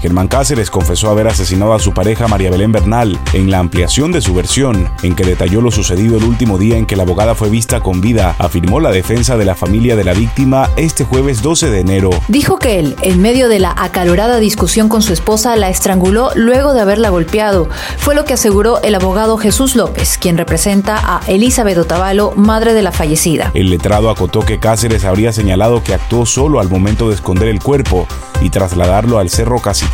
Germán Cáceres confesó haber asesinado a su pareja María Belén Bernal en la ampliación de su versión, en que detalló lo sucedido el último día en que la abogada fue vista con vida, afirmó la defensa de la familia de la víctima este jueves 12 de enero. Dijo que él, en medio de la acalorada discusión con su esposa, la estranguló luego de haberla golpeado. Fue lo que aseguró el abogado Jesús López, quien representa a Elizabeth Otavalo, madre de la fallecida. El letrado acotó que Cáceres habría señalado que actuó solo al momento de esconder el cuerpo y trasladarlo al cerro Casi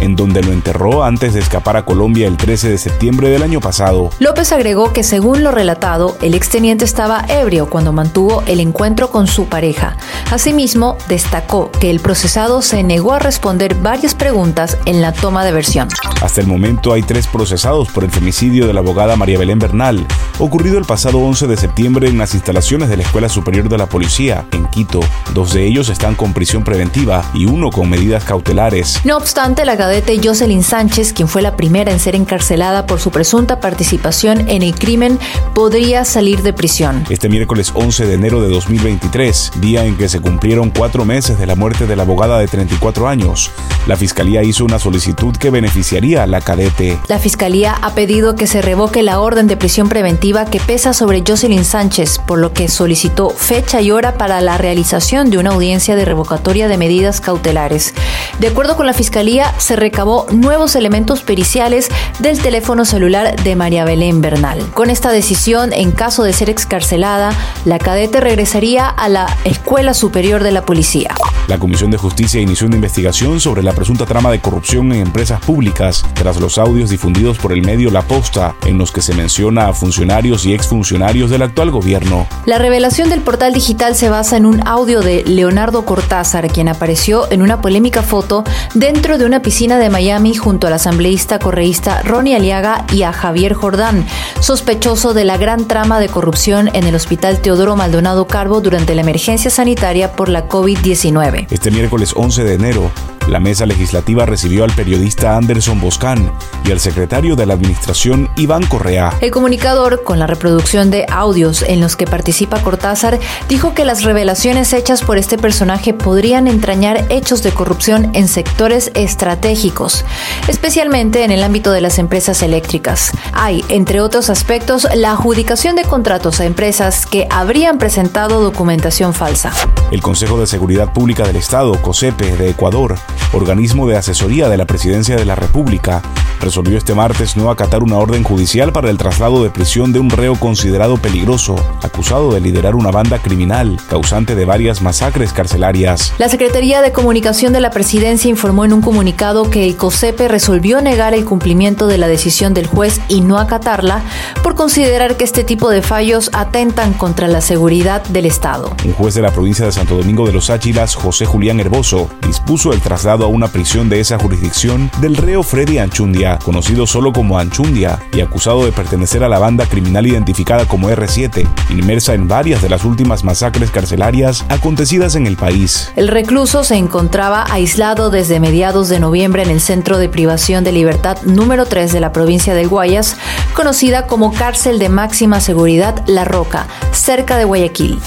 en donde lo enterró antes de escapar a Colombia el 13 de septiembre del año pasado. López agregó que según lo relatado, el exteniente estaba ebrio cuando mantuvo el encuentro con su pareja. Asimismo, destacó que el procesado se negó a responder varias preguntas en la toma de versión. Hasta el momento hay tres procesados por el femicidio de la abogada María Belén Bernal, ocurrido el pasado 11 de septiembre en las instalaciones de la Escuela Superior de la Policía, en Quito. Dos de ellos están con prisión preventiva y uno con medidas cautelares. No obstante, la cadete Jocelyn Sánchez, quien fue la primera en ser encarcelada por su presunta participación en el crimen, podría salir de prisión. Este miércoles 11 de enero de 2023, día en que se cumplieron cuatro meses de la muerte de la abogada de 34 años, la Fiscalía hizo una solicitud que beneficiaría a la cadete. La Fiscalía ha pedido que se revoque la orden de prisión preventiva que pesa sobre Jocelyn Sánchez, por lo que solicitó fecha y hora para la realización de una audiencia de revocatoria de medidas cautelares. De acuerdo con la Fiscalía, se recabó nuevos elementos periciales del teléfono celular de María Belén Bernal. Con esta decisión, en caso de ser excarcelada, la cadete regresaría a la Escuela Superior de la Policía. La Comisión de Justicia inició una investigación sobre la presunta trama de corrupción en empresas públicas tras los audios difundidos por el medio La Posta, en los que se menciona a funcionarios y exfuncionarios del actual gobierno. La revelación del portal digital se basa en un audio de Leonardo Cortázar, quien apareció en una polémica foto dentro de una piscina de Miami junto al asambleísta correísta Ronnie Aliaga y a Javier Jordán, sospechoso de la gran trama de corrupción en el Hospital Teodoro Maldonado Carbo durante la emergencia sanitaria por la COVID-19. Este miércoles 11 de enero, la mesa legislativa recibió al periodista Anderson Boscan y al secretario de la Administración Iván Correa. El comunicador, con la reproducción de audios en los que participa Cortázar, dijo que las revelaciones hechas por este personaje podrían entrañar hechos de corrupción en sectores estratégicos, especialmente en el ámbito de las empresas eléctricas. Hay, entre otros aspectos, la adjudicación de contratos a empresas que habrían presentado documentación falsa. El Consejo de Seguridad Pública del Estado, COSEPE, de Ecuador, organismo de asesoría de la Presidencia de la República, resolvió este martes no acatar una orden judicial para el traslado de prisión de un reo considerado peligroso, acusado de liderar una banda criminal, causante de varias masacres carcelarias. La Secretaría de Comunicación de la Presidencia informó en un comunicado que el COSEPE resolvió negar el cumplimiento de la decisión del juez y no acatarla por considerar que este tipo de fallos atentan contra la seguridad del Estado. Un juez de la provincia de Santo Domingo de los Áchilas, José Julián Herboso, dispuso el traslado a una prisión de esa jurisdicción del reo Freddy Anchundia, conocido solo como Anchundia y acusado de pertenecer a la banda criminal identificada como R7, inmersa en varias de las últimas masacres carcelarias acontecidas en el país. El recluso se encontraba aislado desde mediados de noviembre en el centro de privación de libertad número 3 de la provincia del Guayas, conocida como cárcel de máxima seguridad La Roca, cerca de Guayaquil.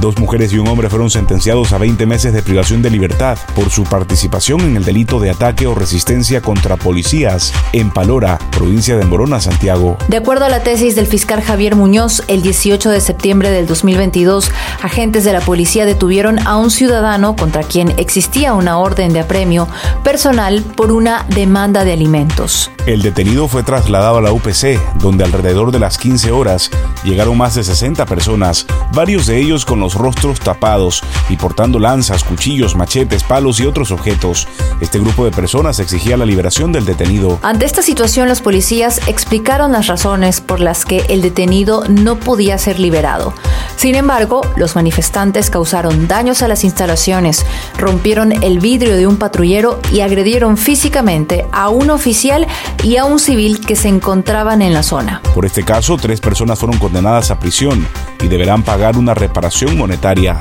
Dos mujeres y un hombre fueron sentenciados a 20 meses de privación de libertad por su participación en el delito de ataque o resistencia contra policías en Palora, provincia de Morona, Santiago. De acuerdo a la tesis del fiscal Javier Muñoz, el 18 de septiembre del 2022, agentes de la policía detuvieron a un ciudadano contra quien existía una orden de apremio personal por una demanda de alimentos. El detenido fue trasladado a la UPC, donde alrededor de las 15 horas llegaron más de 60 personas, varios de ellos con los rostros tapados y portando lanzas, cuchillos, machetes, palos y otros objetos. Este grupo de personas exigía la liberación del detenido. Ante esta situación, los policías explicaron las razones por las que el detenido no podía ser liberado. Sin embargo, los manifestantes causaron daños a las instalaciones, rompieron el vidrio de un patrullero y agredieron físicamente a un oficial y a un civil que se encontraban en la zona. Por este caso, tres personas fueron condenadas a prisión y deberán pagar una reparación monetaria.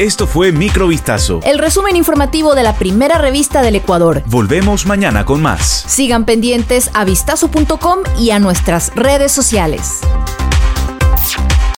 Esto fue Microvistazo. El resumen informativo de la primera revista del Ecuador. Volvemos mañana con más. Sigan pendientes a vistazo.com y a nuestras redes sociales.